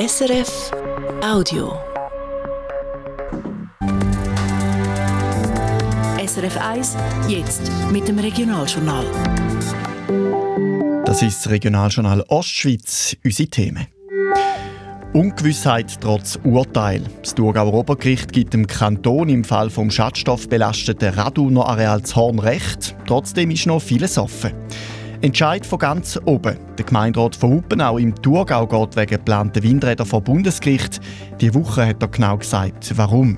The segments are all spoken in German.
SRF Audio. SRF 1, jetzt mit dem Regionaljournal. Das ist das Regionaljournal Ostschweiz, unsere Themen. Ungewissheit trotz Urteil. Das Thurgauer Obergericht gibt dem Kanton im Fall vom schadstoffbelasteten Raduner Areal Zorn recht. Trotzdem ist noch vieles offen. Entscheid von ganz oben. Der Gemeinderat von Huppenau im Thurgau geht wegen geplanten Windräder vor Bundesgericht. Die Woche hat er genau gesagt, warum.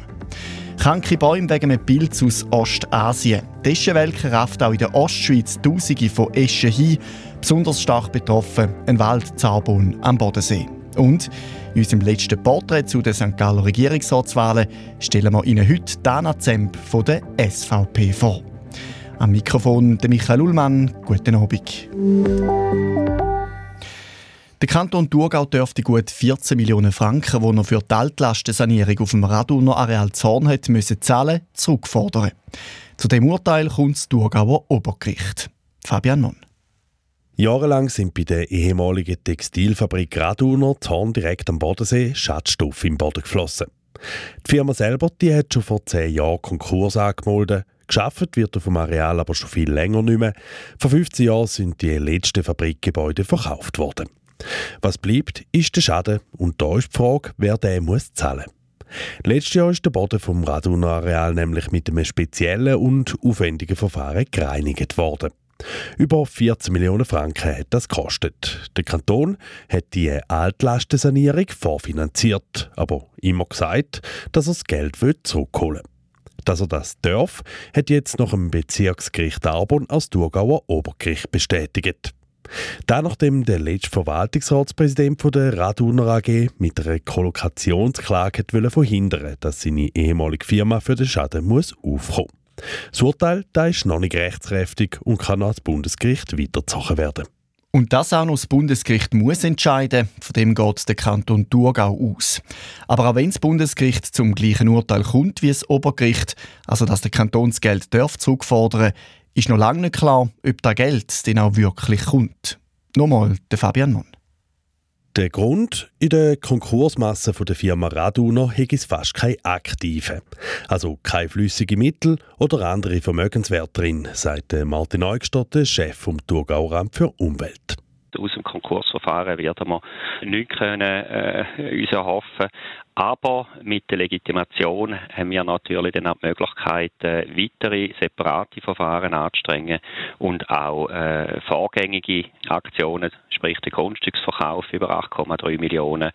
Kranke Bäume wegen einem Pilz aus Ostasien. Die Eschenwelke rafft auch in der Ostschweiz Tausende von Eschen hin. Besonders stark betroffen ein Waldzarbon am Bodensee. Und in unserem letzten Porträt zu den St. Galler Regierungsratswahlen stellen wir Ihnen heute Dana Zemp von der SVP vor. Am Mikrofon der Michael Ullmann. Guten Abend. Der Kanton Thurgau dürfte gut 14 Millionen Franken, die er für die Altlastensanierung auf dem Raduner Areal Zorn hat müssen zahlen, zurückfordern. Zu dem Urteil kommt das Thurgauer Obergericht. Fabian Mon. Jahrelang sind bei der ehemaligen Textilfabrik Raduner Zorn direkt am Bodensee Schadstoffe im Boden geflossen. Die Firma selber die hat schon vor zehn Jahren Konkurs angemeldet. Geschafft wird auf dem Areal aber schon viel länger nicht mehr. Vor 15 Jahren sind die letzten Fabrikgebäude verkauft worden. Was bleibt, ist der Schaden und da ist die Frage, wer den muss zahlen Letztes Jahr ist der Boden vom Raduner Areal nämlich mit einem speziellen und aufwendigen Verfahren gereinigt worden. Über 14 Millionen Franken hat das gekostet. Der Kanton hat die Altlastensanierung vorfinanziert, aber immer gesagt, dass er das Geld zurückholen will. Dass er das darf, hat jetzt nach dem Bezirksgericht Arbon als Thurgauer Obergericht bestätigt. Da nachdem der letzte Verwaltungsratspräsident der Raduner AG mit einer Kollokationsklage verhindern dass seine ehemalige Firma für den Schaden muss aufkommen muss. das Urteil das ist noch nicht rechtskräftig und kann ans Bundesgericht weitergezogen werden. Und das auch noch das Bundesgericht muss entscheiden, von dem geht der Kanton Thurgau aus. Aber auch wenn das Bundesgericht zum gleichen Urteil kommt wie das Obergericht, also dass der Kanton das Geld darf zurückfordern, ist noch lange nicht klar, ob das Geld denn auch wirklich kommt. Nochmal der Fabian Mann. Der Grund? In der Konkursmasse der Firma Raduner hat es fast keine aktive, also keine flüssige Mittel oder andere Vermögenswerte drin, sagt Martin Eugstadt, Chef vom Thurgaueramt für Umwelt aus dem Konkursverfahren werden wir nichts können, äh, uns erhoffen. Aber mit der Legitimation haben wir natürlich dann auch die Möglichkeit, äh, weitere separate Verfahren anzustrengen und auch äh, vorgängige Aktionen, sprich den Grundstücksverkauf über 8,3 Millionen,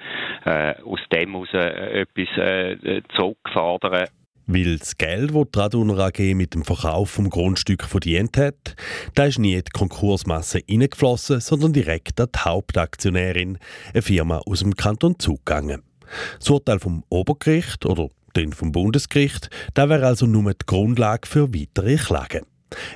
äh, aus dem heraus äh, etwas äh, zurückfordern weil das Geld, das die Raduner AG mit dem Verkauf vom Grundstück verdient hat, da ist nie in die Konkursmasse hineingeflossen, sondern direkt an die Hauptaktionärin, eine Firma aus dem Kanton zugegangen. Das Urteil vom Obergericht oder den vom Bundesgericht, da wäre also nur die Grundlage für weitere Klagen.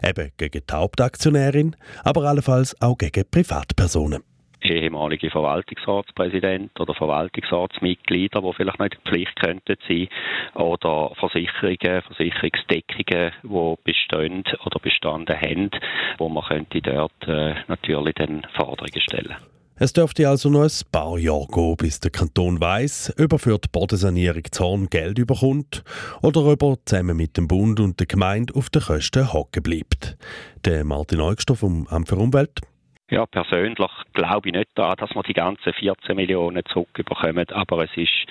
Eben gegen die Hauptaktionärin, aber allenfalls auch gegen Privatpersonen ehemalige Verwaltungsratspräsident oder Verwaltungsratsmitglieder, die vielleicht nicht in Pflicht könnten sein, oder Versicherungen, Versicherungsdeckungen, die bestehen oder bestanden haben, wo man könnte dort äh, natürlich dann Forderungen stellen. Es dürfte also noch ein paar Jahre gehen, bis der Kanton weiss, ob er für die Bodensanierung Zorn Geld überkommt oder ob er zusammen mit dem Bund und der Gemeinde auf den Kosten hocken bleibt. Der Martin Eugstoff vom Amt für Umwelt ja, persönlich glaube ich nicht daran, dass wir die ganzen 14 Millionen zurückbekommen, aber es ist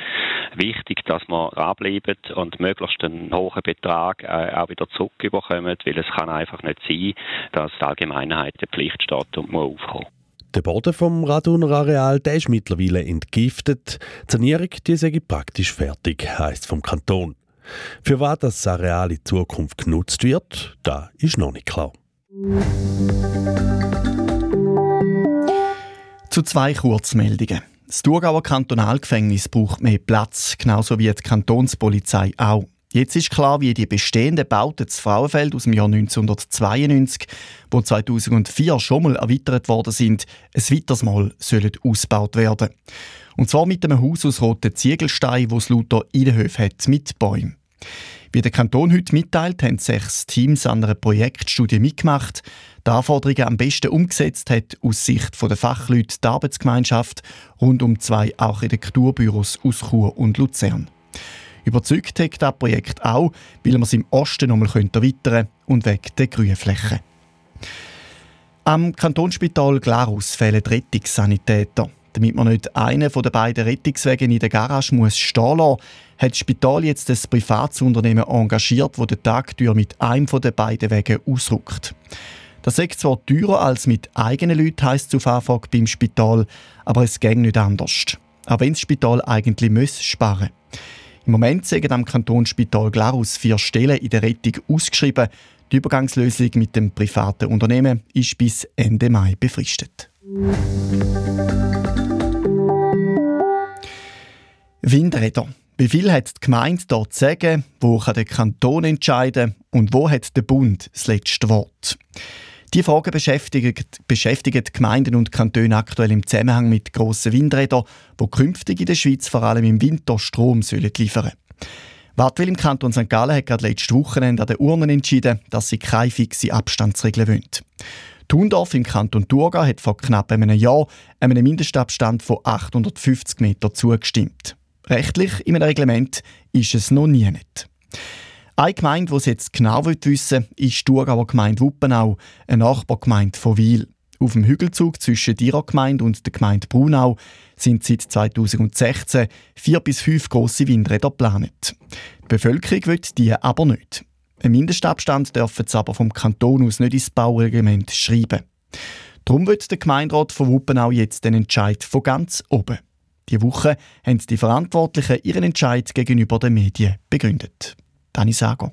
wichtig, dass wir dranbleiben und möglichst einen hohen Betrag äh, auch wieder zurückbekommen, weil es kann einfach nicht sein, dass die Allgemeinheit der Pflicht steht und muss aufkommen. Der Boden vom Raduner Areal der ist mittlerweile entgiftet. Die Sanierung die sei praktisch fertig, heisst vom Kanton. Für was das Areal in Zukunft genutzt wird, da ist noch nicht klar. Zu zwei Kurzmeldungen. Das Thurgauer Kantonalgefängnis braucht mehr Platz, genauso wie die Kantonspolizei auch. Jetzt ist klar, wie die bestehenden Bauten des Frauenfeld aus dem Jahr 1992, wo 2004 schon mal erweitert worden sind, ein weiteres Mal sollen ausgebaut werden. Und zwar mit einem Haus aus roten Ziegelsteinen, wo es lauter Innenhöfe hat mit Bäumen. Wie der Kanton heute mitteilt, haben sechs Teams an einer Projektstudie mitgemacht, die Anforderungen am besten umgesetzt hat aus Sicht der Fachleute der Arbeitsgemeinschaft rund um zwei Architekturbüros aus Chur und Luzern. Überzeugt hat das Projekt auch, weil man es im Osten noch nochmal erweitern und weg der Grünfläche. Am Kantonsspital Glarus fehlen Rettungssanitäter. Damit man nicht einen von den beiden Rettungswege in der Garage muss stehen lassen, hat das Spital jetzt ein Privatsunternehmen engagiert, das den Tagtür mit einem von den beiden Wegen ausrückt. Das ist zwar teurer als mit eigenen Leuten, heisst zu Anfang beim Spital, aber es geht nicht anders. Auch wenn das Spital eigentlich muss sparen Im Moment sind am Kantonsspital Glarus vier Stellen in der Rettung ausgeschrieben. Die Übergangslösung mit dem privaten Unternehmen ist bis Ende Mai befristet. Windräder. Wie viel hat die Gemeinde dort zu sagen? Wo kann der Kanton entscheiden? Und wo hat der Bund das letzte Wort? Die Fragen beschäftigen, beschäftigen Gemeinden und Kantone aktuell im Zusammenhang mit grossen Windrädern, die künftig in der Schweiz vor allem im Winter Strom sollen liefern Wartwil im Kanton St. Gallen hat gerade letztes Wochenende an den Urnen entschieden, dass sie keine fixe Abstandsregeln wollen. Thundorf im Kanton Thurgau hat vor knapp einem Jahr einem Mindestabstand von 850 Metern zugestimmt. Rechtlich im Reglement ist es noch nie nicht. Eine Gemeinde, die es jetzt genau wissen will, ist die Thurgauer Gemeinde Wuppenau, eine Nachbargemeinde von Wiel. Auf dem Hügelzug zwischen ihrer Gemeinde und der Gemeinde Brunau sind seit 2016 vier bis fünf grosse Windräder geplant. Die Bevölkerung will die aber nicht. Ein Mindestabstand dürfen sie aber vom Kanton aus nicht ins Baureglement schreiben. Darum wird der Gemeinderat von Wuppenau jetzt den Entscheid von ganz oben. Die Woche haben die Verantwortlichen ihren Entscheid gegenüber den Medien begründet. Dani Sago.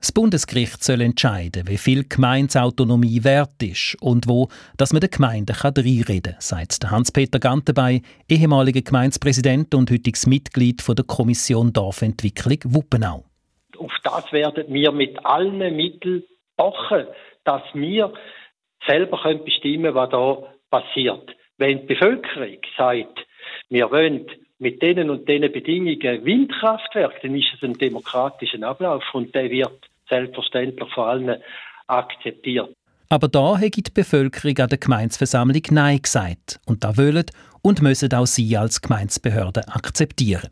Das Bundesgericht soll entscheiden, wie viel Gemeinsautonomie wert ist und wo, dass man den Gemeinden reinreden kann, sagt Hans-Peter Gantenbei, ehemaliger Gemeindepräsident und heutiges Mitglied der Kommission Dorfentwicklung Wuppenau. Auf das werden wir mit allen Mitteln pochen, dass wir selber bestimmen können, was da passiert. Wenn die Bevölkerung sagt, wir wollen mit denen und denen Bedingungen Windkraftwerke, dann ist es ein demokratischer Ablauf und der wird selbstverständlich von allen akzeptiert. Aber da hat die Bevölkerung an der Gemeinsversammlung Nein gesagt. Und da wollen und müssen auch Sie als Gemeinsbehörde akzeptieren.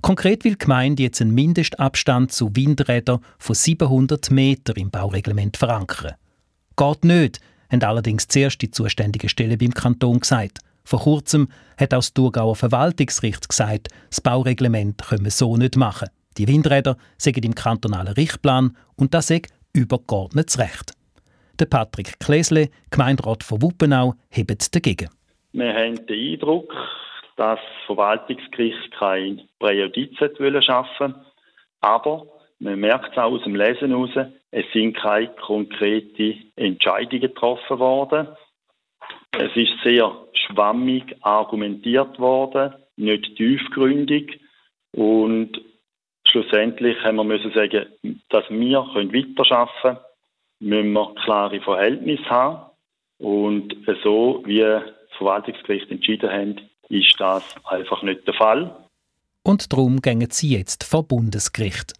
Konkret will die Gemeinde jetzt einen Mindestabstand zu Windrädern von 700 Metern im Baureglement verankern. Geht nicht, haben allerdings zuerst die zuständige Stelle beim Kanton gesagt. Vor kurzem hat auch das Thurgauer Verwaltungsgericht gesagt, das Baureglement können wir so nicht machen. Die Windräder sägen im kantonalen Richtplan und das sei übergeordnetes Recht. Der Patrick Klesle, Gemeinderat von Wuppenau, hebt dagegen. Wir haben den Eindruck, dass das Verwaltungsgericht kein Präjudiz schaffen aber man merkt es auch aus dem Lesen heraus, es sind keine konkreten Entscheidungen getroffen worden. Es ist sehr schwammig argumentiert worden, nicht tiefgründig und schlussendlich haben wir müssen sagen, dass wir weiterarbeiten können, müssen wir klare Verhältnisse haben und so wie das Verwaltungsgericht entschieden hat, ist das einfach nicht der Fall. Und darum gehen sie jetzt vor Bundesgericht.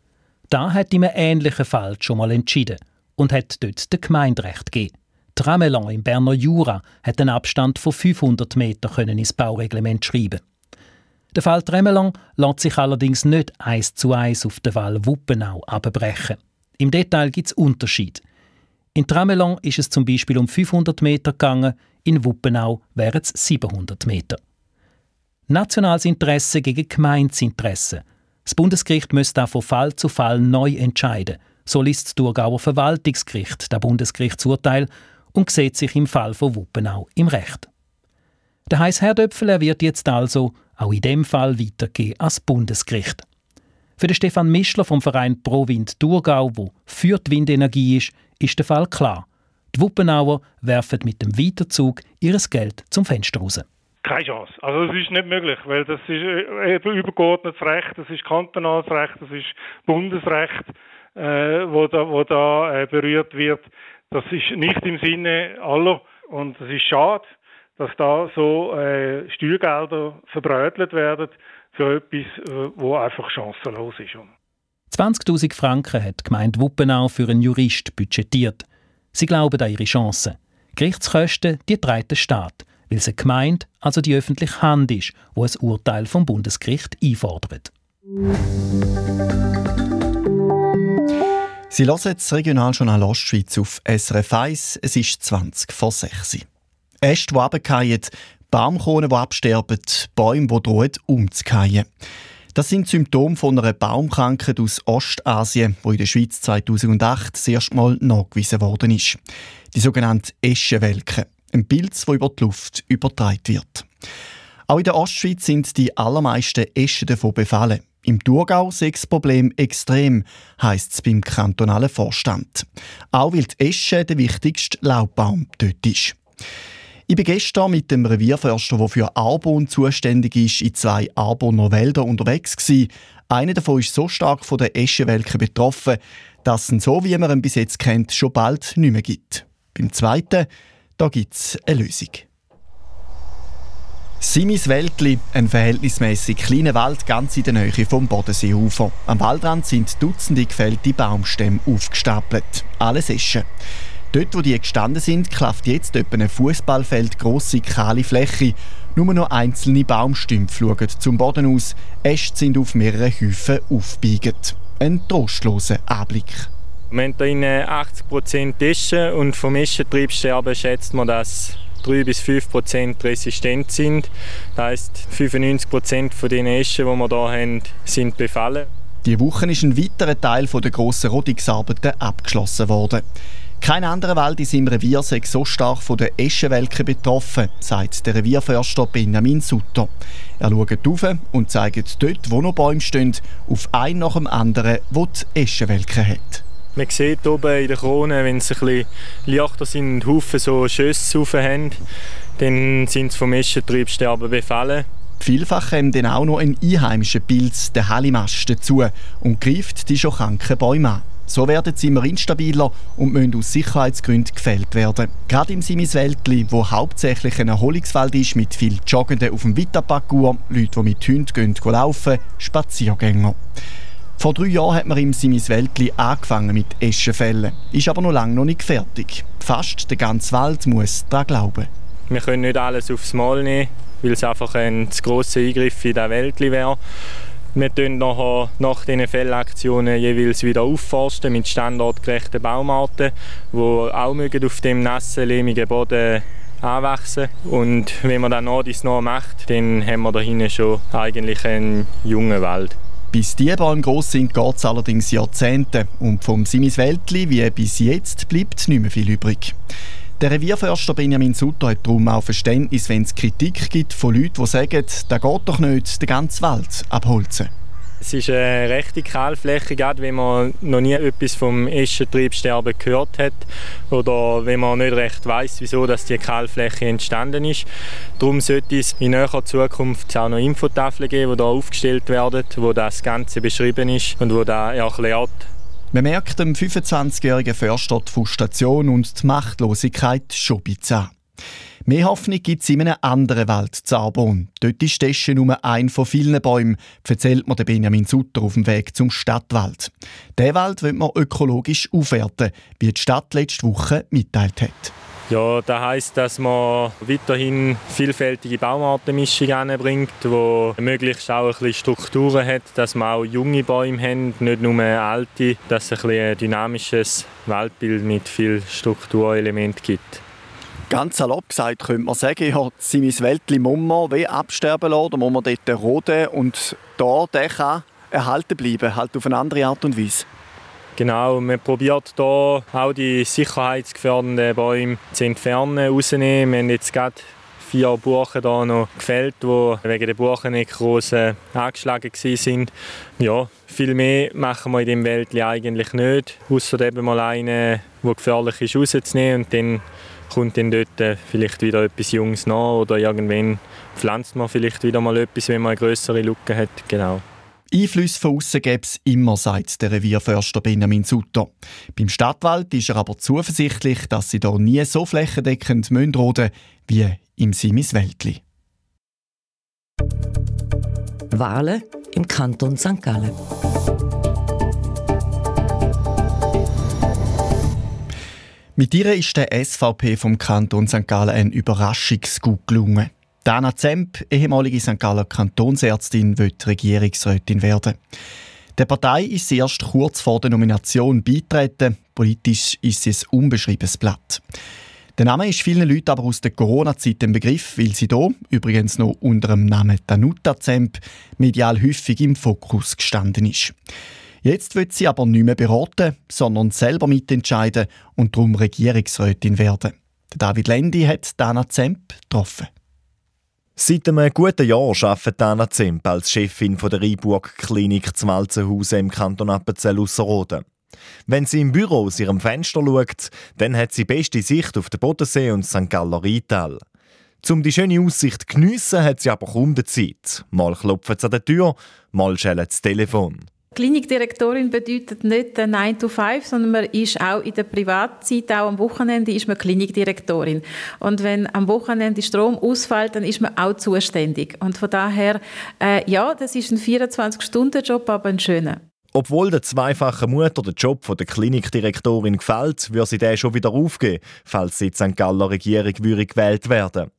Da hat in einem ähnlichen Fall schon mal entschieden und hat dort den Gemeinderecht gegeben. Tramelon im Berner Jura hat einen Abstand von 500 Metern ins Baureglement schreiben. Der Fall Tremelon lässt sich allerdings nicht eins zu eins auf den Fall Wuppenau abbrechen. Im Detail gibt es Unterschiede. In Tramelon ist es zum Beispiel um 500 Meter gegangen, in Wuppenau wären es 700 Meter. Nationales Interesse gegen Gemeinsinteresse. Das Bundesgericht müsste von Fall zu Fall neu entscheiden. So liest das Thurgauer Verwaltungsgericht das Bundesgerichtsurteil und sieht sich im Fall von Wuppenau im Recht. Der heiß Herdöpfel wird jetzt also auch in dem Fall weitergehen als Bundesgericht. Für den Stefan Mischler vom Verein Pro Wind Thurgau, wo für die Windenergie ist, ist der Fall klar. Die Wuppenauer werfen mit dem Weiterzug ihr Geld zum Fenster raus. Keine Chance. Also es ist nicht möglich, weil das ist äh, eben übergeordnetes Recht, das ist kantonales Recht, das ist Bundesrecht, äh, wo da, wo da äh, berührt wird. Das ist nicht im Sinne aller und es ist schade, dass da so äh, Steuergelder verbrötelt werden für etwas, äh, wo einfach chancenlos ist. 20.000 Franken hat die Gemeinde Wuppenau für einen Jurist budgetiert. Sie glauben an ihre Chancen. Gerichtskosten die trägt der Staat, weil es eine Gemeinde, also die öffentliche Hand ist, wo ein Urteil vom Bundesgericht einfordert. Sie hören das Regionaljournal Ostschweiz auf SRF 1. Es ist 20 vor 6 Äste, die runterfallen, Baumkronen, die absterben, Bäume, die drohen umzufallen. Das sind Symptome von einer Baumkrankheit aus Ostasien, die in der Schweiz 2008 das erste Mal nachgewiesen worden ist. Die sogenannte Eschenwelke. Ein Pilz, der über die Luft übertragen wird. Auch in der Ostschweiz sind die allermeisten Eschen davon befallen. Im Thurgau sei das Problem extrem, heisst es beim kantonalen Vorstand. Auch weil die Esche der wichtigste Laubbaum dort ist. Ich bin gestern mit dem Revierförster, der für Arbon zuständig ist, in zwei Arboner Wäldern unterwegs gewesen. Einer davon ist so stark von der Eschenwelke betroffen, dass es so, wie man ihn bis jetzt kennt, schon bald nicht mehr gibt. Beim zweiten, da gibt es eine Lösung. Simis Wäldli, ein verhältnismäßig kleiner Wald ganz in der Nähe vom Bodenseeufer. Am Waldrand sind Dutzende gefällte Baumstämme aufgestapelt. Alles Eschen. Dort, wo die gestanden sind, klafft jetzt etwa ein Fußballfeld grosse kahle Fläche. Nur noch einzelne Baumstümpfe schauen zum Boden aus. Äste sind auf mehreren Häufen aufgebiegt. Ein trostloser Anblick. Wir haben hier 80% Eschen und vom Eschentriebsterben schätzt man, dass 3 bis 5 resistent sind. Das heisst, 95 von den Eschen, die wir hier haben, sind befallen. Die Woche ist ein weiterer Teil der grossen Rodungsarbeiten abgeschlossen worden. Kein anderer Wald in seinem Revier sei so stark von der Eschenwelke betroffen, sagt der Revierförster Benjamin Sutter. Er schaut auf und zeigt dort, wo noch Bäume stehen, auf einen nach dem anderen, wo die Eschenwelke hat. Man sieht oben in der Krone, wenn es ein bisschen leichter sind und Haufen so Schüsse rauf haben, dann sind sie vom Eschentriebsterben befallen. Vielfach kommt dann auch noch ein einheimischer Pilz, der Halimast, dazu und greift die schon kranken Bäume an. So werden sie immer instabiler und müssen aus Sicherheitsgründen gefällt werden. Gerade im Simiswäldli, wo hauptsächlich ein Erholungswald ist mit viel Joggenden auf dem Vita-Parcours, Leute, die mit Hunden gehen, laufen, Spaziergänger. Vor drei Jahren hat man im Simiswäldli angefangen mit Eschenfällen, ist aber noch lange noch nicht fertig. Fast der ganze Wald muss daran glauben. Wir können nicht alles aufs Mal nehmen, weil es einfach ein zu grosser Eingriff in der Wäldli wäre. Wir tun nachher nach diesen Fellaktionen jeweils wieder aufforsten mit standortgerechten Baumarten, die auch auf dem nassen, lehmigen Boden anwachsen Und wenn man dann noch dies noch macht, dann haben wir da hinten schon eigentlich einen jungen Wald. Bis die Bäume gross sind, geht es allerdings Jahrzehnte. Und vom Simiswäldli wie bis jetzt bleibt nicht mehr viel übrig. Der Revierförster Benjamin Sutter hat darum auch Verständnis, wenn es Kritik gibt von Leuten, die sagen, da geht doch nicht den ganzen Wald abholzen. Es ist eine rechte Kahlfläche, gerade wenn man noch nie etwas vom Eschentriebsterben gehört hat oder wenn man nicht recht weiß, wieso dass die Kahlfläche entstanden ist. Darum sollte es in näherer Zukunft auch noch Infotafeln geben, die hier aufgestellt werden, wo das Ganze beschrieben ist und wo da erklärt, man merkt dem 25-jährigen Förster die Frustration und die Machtlosigkeit schon an. Mehr Hoffnung gibt es in einem anderen Wald, Zarbon. Dort ist Tesche nur ein von vielen Bäumen, erzählt mir Benjamin Sutter auf dem Weg zum Stadtwald. Der Wald wird man ökologisch aufwerten, wie die Stadt letzte Woche mitteilt hat. Ja, das heisst, dass man weiterhin vielfältige Baumartenmischung anbringt, die möglichst auch ein bisschen Strukturen hat, dass man auch junge Bäume haben, nicht nur alte, dass es ein, ein dynamisches Waldbild mit viel Strukturelementen gibt. Ganz salopp gesagt könnte man sagen, ja, sein Wäldchen muss man wie absterben lassen, oder muss man dort roden und da der kann erhalten bleiben, halt auf eine andere Art und Weise. Genau, man probiert hier auch die sicherheitsgefährdenden Bäume zu entfernen, rauszunehmen. Wir haben jetzt gerade vier Buchen hier noch gefällt, die wegen der Buchennekrose angeschlagen waren. Ja, viel mehr machen wir in diesem Wäldchen eigentlich nicht, außer eben mal einen, der gefährlich ist, rauszunehmen und dann kommt dann dort vielleicht wieder etwas Jungs nach oder irgendwann pflanzt man vielleicht wieder mal etwas, wenn man eine größere Lücke hat. Genau. Einflüsse von außen gäbe es immer, sagt der Revierförster Benjamin Sutter. Beim Stadtwald ist er aber zuversichtlich, dass sie hier nie so flächendeckend roden wie im Simiswäldli. Wahlen im Kanton St. Gallen. Mit ihr ist der SVP vom Kanton St. Gallen ein Überraschungsgut gelungen. Dana Zemp, ehemalige St. Galler Kantonsärztin, wird Regierungsrätin werden. Der Partei ist sie erst kurz vor der Nomination beitreten. Politisch ist sie ein unbeschriebenes Blatt. Der Name ist vielen Leuten aber aus der Corona-Zeit ein Begriff, weil sie hier, übrigens noch unter dem Namen Danuta Zemp, medial häufig im Fokus gestanden ist. Jetzt wird sie aber nicht mehr beraten, sondern selber mitentscheiden und darum Regierungsrätin werden. David Lendi hat Dana Zemp getroffen. Seit einem guten Jahr arbeitet Dana Zemp als Chefin der Rheinburg Klinik zum Walzenhausen im Kanton Appenzell Ausserrhoden. Wenn sie im Büro aus ihrem Fenster schaut, dann hat sie beste Sicht auf den Bodensee und St. Galler Rheintal. Um die schöne Aussicht zu geniessen, hat sie aber kaum die Zeit. Mal klopft sie an der Tür, mal schellt das Telefon. Klinikdirektorin bedeutet nicht 9 to 5, sondern man ist auch in der Privatzeit, auch am Wochenende, ist man Klinikdirektorin. Und wenn am Wochenende Strom ausfällt, dann ist man auch zuständig. Und von daher, äh, ja, das ist ein 24-Stunden-Job, aber ein schöner. Obwohl der zweifachen Mutter der Job der Klinikdirektorin gefällt, würde sie den schon wieder aufgeben, falls sie in St. Galler Regierung gewählt werden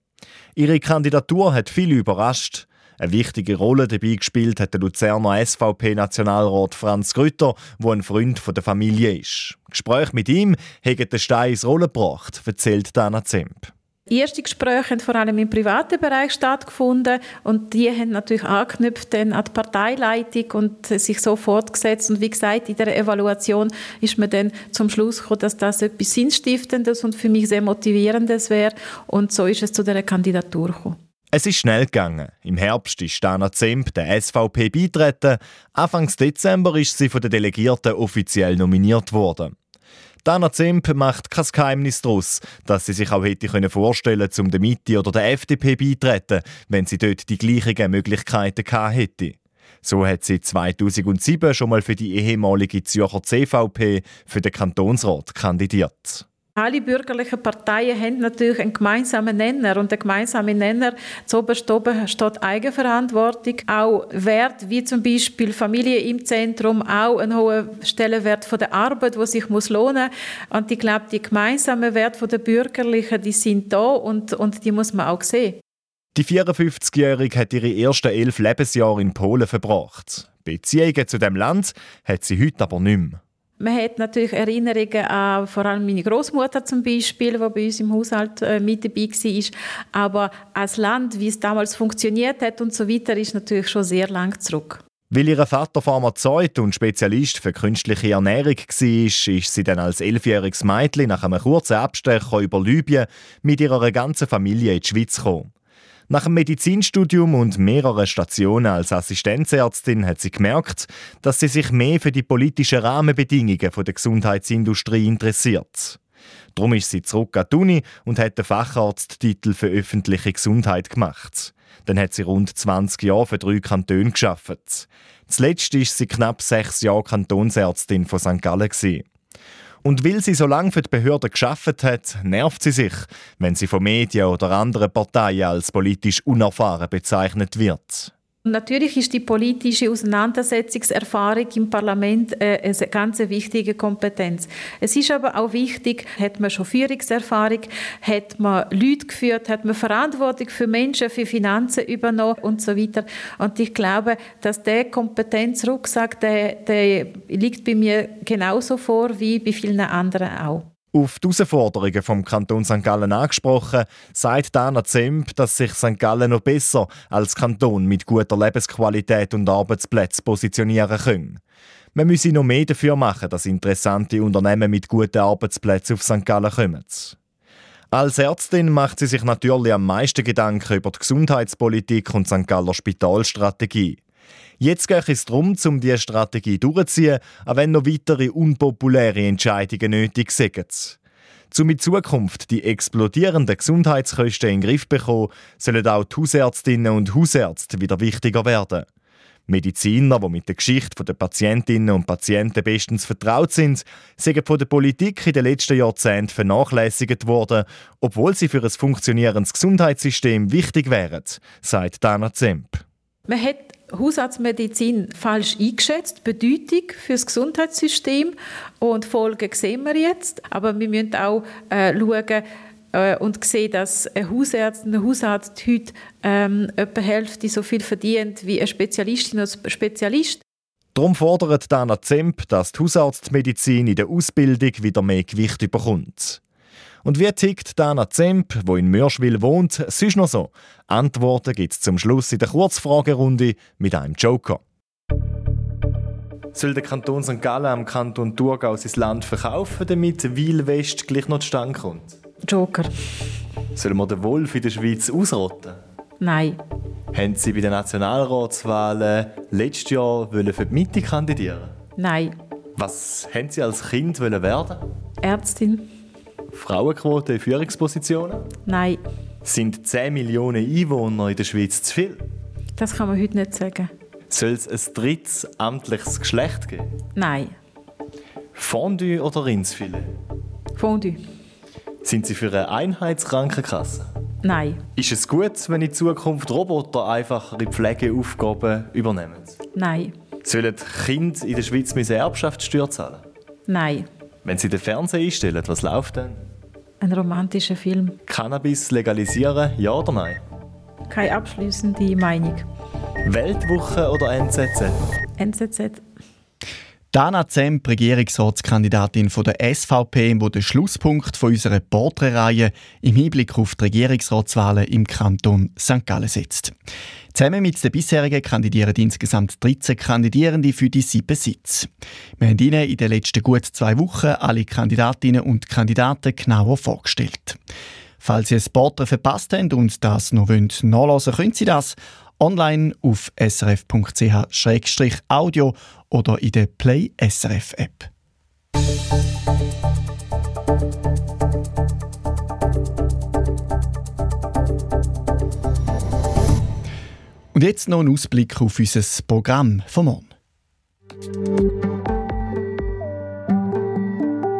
Ihre Kandidatur hat viele überrascht. Eine wichtige Rolle dabei gespielt hat der Luzerner SVP-Nationalrat Franz Grütter, wo ein Freund der Familie ist. Gespräch mit ihm haben den Stein ins Rollen gebracht, erzählt Dana Zemp. Erste Gespräche haben vor allem im privaten Bereich stattgefunden und die haben natürlich angeknüpft an die Parteileitung und sich so fortgesetzt. Und wie gesagt, in der Evaluation ist man dann zum Schluss gekommen, dass das etwas Sinnstiftendes und für mich sehr Motivierendes wäre. Und so ist es zu der Kandidatur gekommen. Es ist schnell gegangen. Im Herbst ist Dana Zemp der SVP beitreten. Anfangs Dezember ist sie von den Delegierten offiziell nominiert worden. Dana Zemp macht kein Geheimnis daraus, dass sie sich auch hätte vorstellen können, um der Mitte oder der FDP beitreten, wenn sie dort die gleichen Möglichkeiten gehabt hätte. So hat sie 2007 schon mal für die ehemalige Zürcher CVP für den Kantonsrat kandidiert. Alle bürgerlichen Parteien haben natürlich einen gemeinsamen Nenner und der gemeinsame Nenner zuoberst oben steht Eigenverantwortung, auch Wert wie zum Beispiel Familie im Zentrum, auch ein hoher Stellenwert von der Arbeit, wo sich muss lohnen und ich glaube, die gemeinsamen Werte der Bürgerlichen, die sind da und, und die muss man auch sehen. Die 54-Jährige hat ihre ersten elf Lebensjahre in Polen verbracht. Beziehungen zu dem Land hat sie heute aber nicht mehr. Man hat natürlich Erinnerungen an vor allem meine Großmutter zum Beispiel, die bei uns im Haushalt äh, mit dabei war. Aber als Land, wie es damals funktioniert hat und so weiter, ist natürlich schon sehr lang zurück. Weil ihr Vater Pharmazeut und Spezialist für künstliche Ernährung war, ist sie dann als elfjähriges Mädchen nach einem kurzen Abstecher über Libyen mit ihrer ganzen Familie in die Schweiz gekommen. Nach dem Medizinstudium und mehreren Stationen als Assistenzärztin hat sie gemerkt, dass sie sich mehr für die politischen Rahmenbedingungen der Gesundheitsindustrie interessiert. Darum ist sie zurück an die Uni und hat den Facharzttitel für öffentliche Gesundheit gemacht. Dann hat sie rund 20 Jahre für drei Kantone geschafft. Zuletzt ist sie knapp sechs Jahre Kantonsärztin von St. Gallen. Und weil sie so lange für die Behörden geschafft hat, nervt sie sich, wenn sie von Medien oder anderen Parteien als politisch unerfahren bezeichnet wird. Natürlich ist die politische Auseinandersetzungserfahrung im Parlament äh, eine ganz wichtige Kompetenz. Es ist aber auch wichtig, hat man schon Führungserfahrung, hat man Leute geführt, hat man Verantwortung für Menschen, für Finanzen übernommen und so weiter. Und ich glaube, dass der Kompetenzrucksack, der, der liegt bei mir genauso vor wie bei vielen anderen auch. Auf die Herausforderungen vom Kanton St. Gallen angesprochen, sagt Dana Zemp, dass sich St. Gallen noch besser als Kanton mit guter Lebensqualität und Arbeitsplätzen positionieren kann. Man müsse noch mehr dafür machen, dass interessante Unternehmen mit guten Arbeitsplätzen auf St. Gallen kommen. Als Ärztin macht sie sich natürlich am meisten Gedanken über die Gesundheitspolitik und St. Galler Spitalstrategie. Jetzt geht es darum, um diese Strategie durchzuziehen, auch wenn noch weitere unpopuläre Entscheidungen nötig sind. Um in Zukunft die explodierenden Gesundheitskosten in den Griff zu bekommen, sollen auch die Hausärztinnen und Hausärzte wieder wichtiger werden. Mediziner, die mit der Geschichte der Patientinnen und Patienten bestens vertraut sind, sind von der Politik in den letzten Jahrzehnten vernachlässigt worden, obwohl sie für ein funktionierendes Gesundheitssystem wichtig wären, sagt Dana Zemp. Man hat Hausarztmedizin falsch eingeschätzt, Bedeutung für das Gesundheitssystem und Folgen sehen wir jetzt. Aber wir müssen auch äh, schauen, äh, und sehen, dass ein Hausarzt, ein Hausarzt heute ähm, etwa Hälfte so viel verdient wie eine Spezialistin oder Spezialist. Darum fordert Dana Zemp, dass die Hausarztmedizin in der Ausbildung wieder mehr Gewicht bekommt. Und wie tickt Dana Zemp, wo in Mörschwil wohnt, sonst noch so? Antworten gibt es zum Schluss in der Kurzfragerunde mit einem Joker. Soll der Kanton St. Gallen am Kanton Thurgau sein Land verkaufen, damit Wil West gleich noch zustande kommt? Joker. Sollen wir den Wolf in der Schweiz ausrotten? Nein. Haben Sie bei den Nationalratswahlen letztes Jahr für die Mitte kandidieren? Nein. Was haben Sie als Kind werden? Ärztin. Frauenquote in Führungspositionen? Nein. Sind 10 Millionen Einwohner in der Schweiz zu viel? Das kann man heute nicht sagen. Soll es ein drittes amtliches Geschlecht geben? Nein. Fondue oder Rindsfilet? Fondue. Sind Sie für eine Einheitskrankenkasse? Nein. Ist es gut, wenn in Zukunft Roboter einfachere Pflegeaufgaben übernehmen? Nein. Sollen Kinder in der Schweiz Erbschaftssteuer zahlen? Nein. Wenn Sie den Fernseher einstellen, was läuft dann? Ein romantischer Film. Cannabis legalisieren, ja oder nein? Keine abschließende Meinung. Weltwoche oder NZZ? NZZ. Dana Zemp, Regierungsratskandidatin der SVP, wo der Schlusspunkt unserer Porträtreihe im Hinblick auf die Regierungsratswahlen im Kanton St. Gallen setzt. Zusammen mit den bisherigen kandidieren insgesamt 13 Kandidierende für die sieben Sitze. Wir haben Ihnen in den letzten gut zwei Wochen alle Kandidatinnen und Kandidaten genauer vorgestellt. Falls Sie ein Porträt verpasst haben und das noch nachlesen wollen, können Sie das online auf srf.ch-audio oder in der Play SRF App. Und jetzt noch ein Ausblick auf unser Programm von morgen.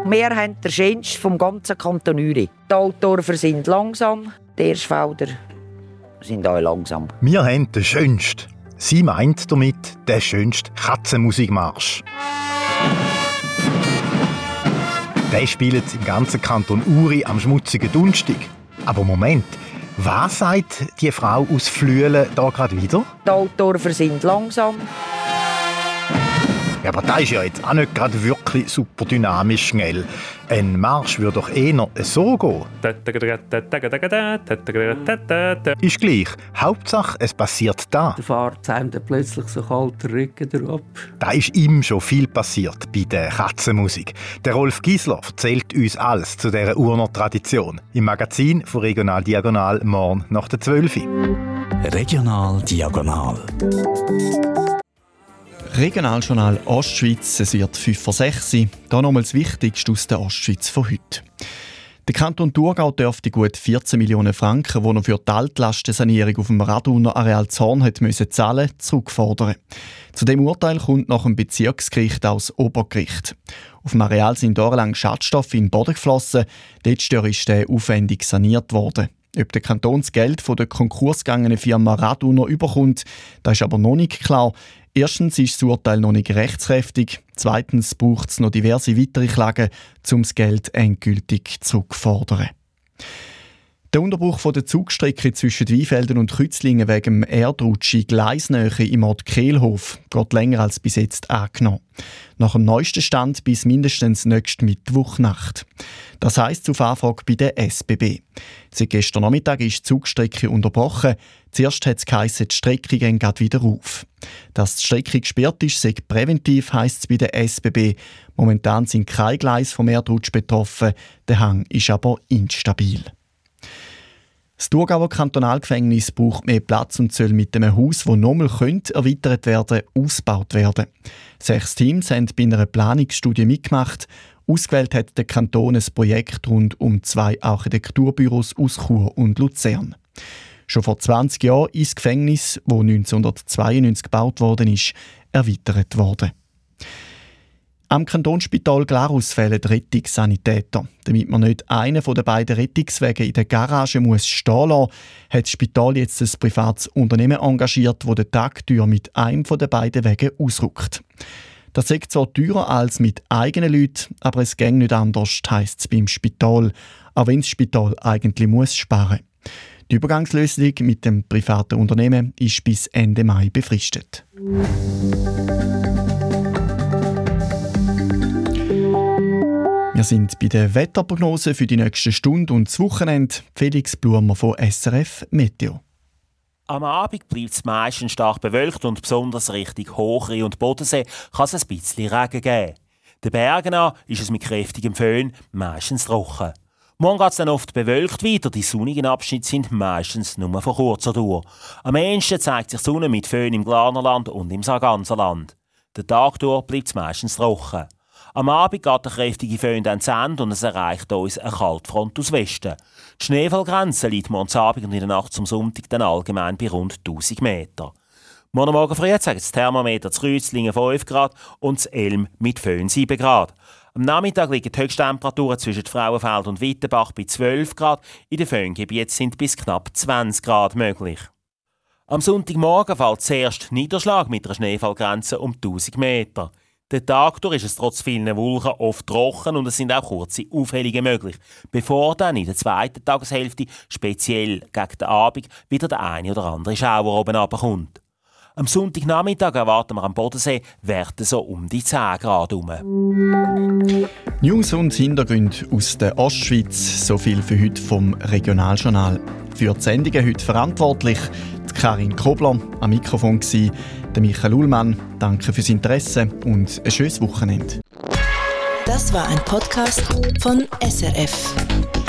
Wir haben den schönsten vom ganzen Kanton Uri. Die Autoren sind langsam, die Erstfelder sind auch langsam. Wir haben den schönsten. Sie meint damit den schönsten Katzenmusikmarsch. Der spielt im ganzen Kanton Uri am schmutzigen Dunstig. Aber Moment, was sagt die Frau aus Flüelen da gerade wieder? Die Autoren sind langsam. Ja, aber das ist ja jetzt auch nicht gerade wirklich super dynamisch schnell. Ein Marsch würde doch eher so gehen. Ist gleich. Hauptsache, es passiert da. Da fährt einem dann plötzlich so kalt der Rücken drauf. Da ist ihm schon viel passiert bei der Katzenmusik. Der Rolf Giesler erzählt uns alles zu dieser Urner Tradition. Im Magazin von Regional Diagonal morgen nach der 12. Regional Diagonal. Regionaljournal Ostschweiz, es wird 5 vor 6 sein. Hier nochmal das Wichtigste aus der Ostschweiz von heute. Der Kanton Thurgau dürfte gut 14 Millionen Franken, die er für die Altlastensanierung auf dem Raduner Areal Zorn hat müssen zahlen, zurückfordern. Zu dem Urteil kommt nach dem Bezirksgericht aus Obergericht. Auf dem Areal sind jahrelang Schadstoffe in den Boden geflossen. Letztes ist der aufwendig saniert worden. Ob der Kanton das Geld von der konkursgegangenen Firma Raduner überkommt, das ist aber noch nicht klar. Erstens ist das Urteil noch nicht rechtskräftig. Zweitens braucht es noch diverse weitere Klagen, um das Geld endgültig zurückzufordern. Der Unterbruch von der Zugstrecke zwischen Weinfelden und Kützlingen wegen dem Erdrutsch in Gleisnähe im Ort Kehlhof geht länger als bis jetzt angenommen. Nach dem neuesten Stand bis mindestens nächsten Mittwochnacht. Das heisst auf Anfrage bei der SBB. Seit gestern Nachmittag ist die Zugstrecke unterbrochen. Zuerst hat es geheißen, die Strecke geht wieder auf. Dass die Strecke gesperrt ist, sei präventiv, heisst es bei der SBB. Momentan sind keine Gleise vom Erdrutsch betroffen, der Hang ist aber instabil. Das Thurgauer Kantonalgefängnis braucht mehr Platz und soll mit einem Haus, das nochmal erweitert werden ausgebaut werden. Sechs Teams haben bei einer Planungsstudie mitgemacht. Ausgewählt hat der Kanton ein Projekt rund um zwei Architekturbüros aus Chur und Luzern. Schon vor 20 Jahren das Gefängnis, das 1992 gebaut worden ist, erweitert worden. Am Kantonsspital Glarus fehlen Rettungssanitäter. Damit man nicht einen der beiden Rettungswege in der Garage muss stehen lassen, hat das Spital jetzt ein privates Unternehmen engagiert, das den Tagtür mit einem der beiden Wegen ausrückt. Das ist zwar teurer als mit eigenen Leuten, aber es geht nicht anders, heisst es beim Spital, auch wenn das Spital eigentlich muss sparen Die Übergangslösung mit dem privaten Unternehmen ist bis Ende Mai befristet. Wir sind bei der Wetterprognose für die nächste Stunde und das Wochenende. Felix Blumer von SRF Meteo. Am Abend bleibt es meistens stark bewölkt und besonders Richtung Hochri und Bodensee kann es ein bisschen Regen geben. Den Bergen an ist es mit kräftigem Föhn meistens trocken. Morgen geht es dann oft bewölkt weiter. Die sonnigen Abschnitte sind meistens nur von kurzer Dauer. Am ehesten zeigt sich die Sonne mit Föhn im Glarnerland und im Sarganserland. Der Tag durch bleibt es meistens trocken. Am Abend geht der kräftige Föhn dann zu Ende und es erreicht uns eine Kaltfront aus Westen. Die Schneefallgrenze liegt morgens Abend und in der Nacht zum Sonntag dann allgemein bei rund 1000 Meter. Morgen Morgen früh zeigt das Thermometer zu Kreuzlingen 5 Grad und das Elm mit Föhn 7 Grad. Am Nachmittag liegen die Höchsttemperaturen zwischen Frauenfeld und Wittenbach bei 12 Grad, in den Föhngebieten sind bis knapp 20 Grad möglich. Am Sonntagmorgen fällt zuerst Niederschlag mit einer Schneefallgrenze um 1000 Meter. Den Tag durch ist es trotz vielen Wolken oft trocken und es sind auch kurze Aufhellungen möglich, bevor dann in der zweiten Tageshälfte, speziell gegen den Abend, wieder der eine oder andere Schauer oben runterkommt. Am Sonntagnachmittag erwarten wir am Bodensee Werte so um die 10 Grad herum. News und Hintergründe aus der Ostschweiz. So viel für heute vom Regionaljournal. Für die Sendungen heute verantwortlich die Karin Kobler, am Mikrofon war der Michael Ullmann. Danke fürs Interesse und ein schönes Wochenende. Das war ein Podcast von SRF.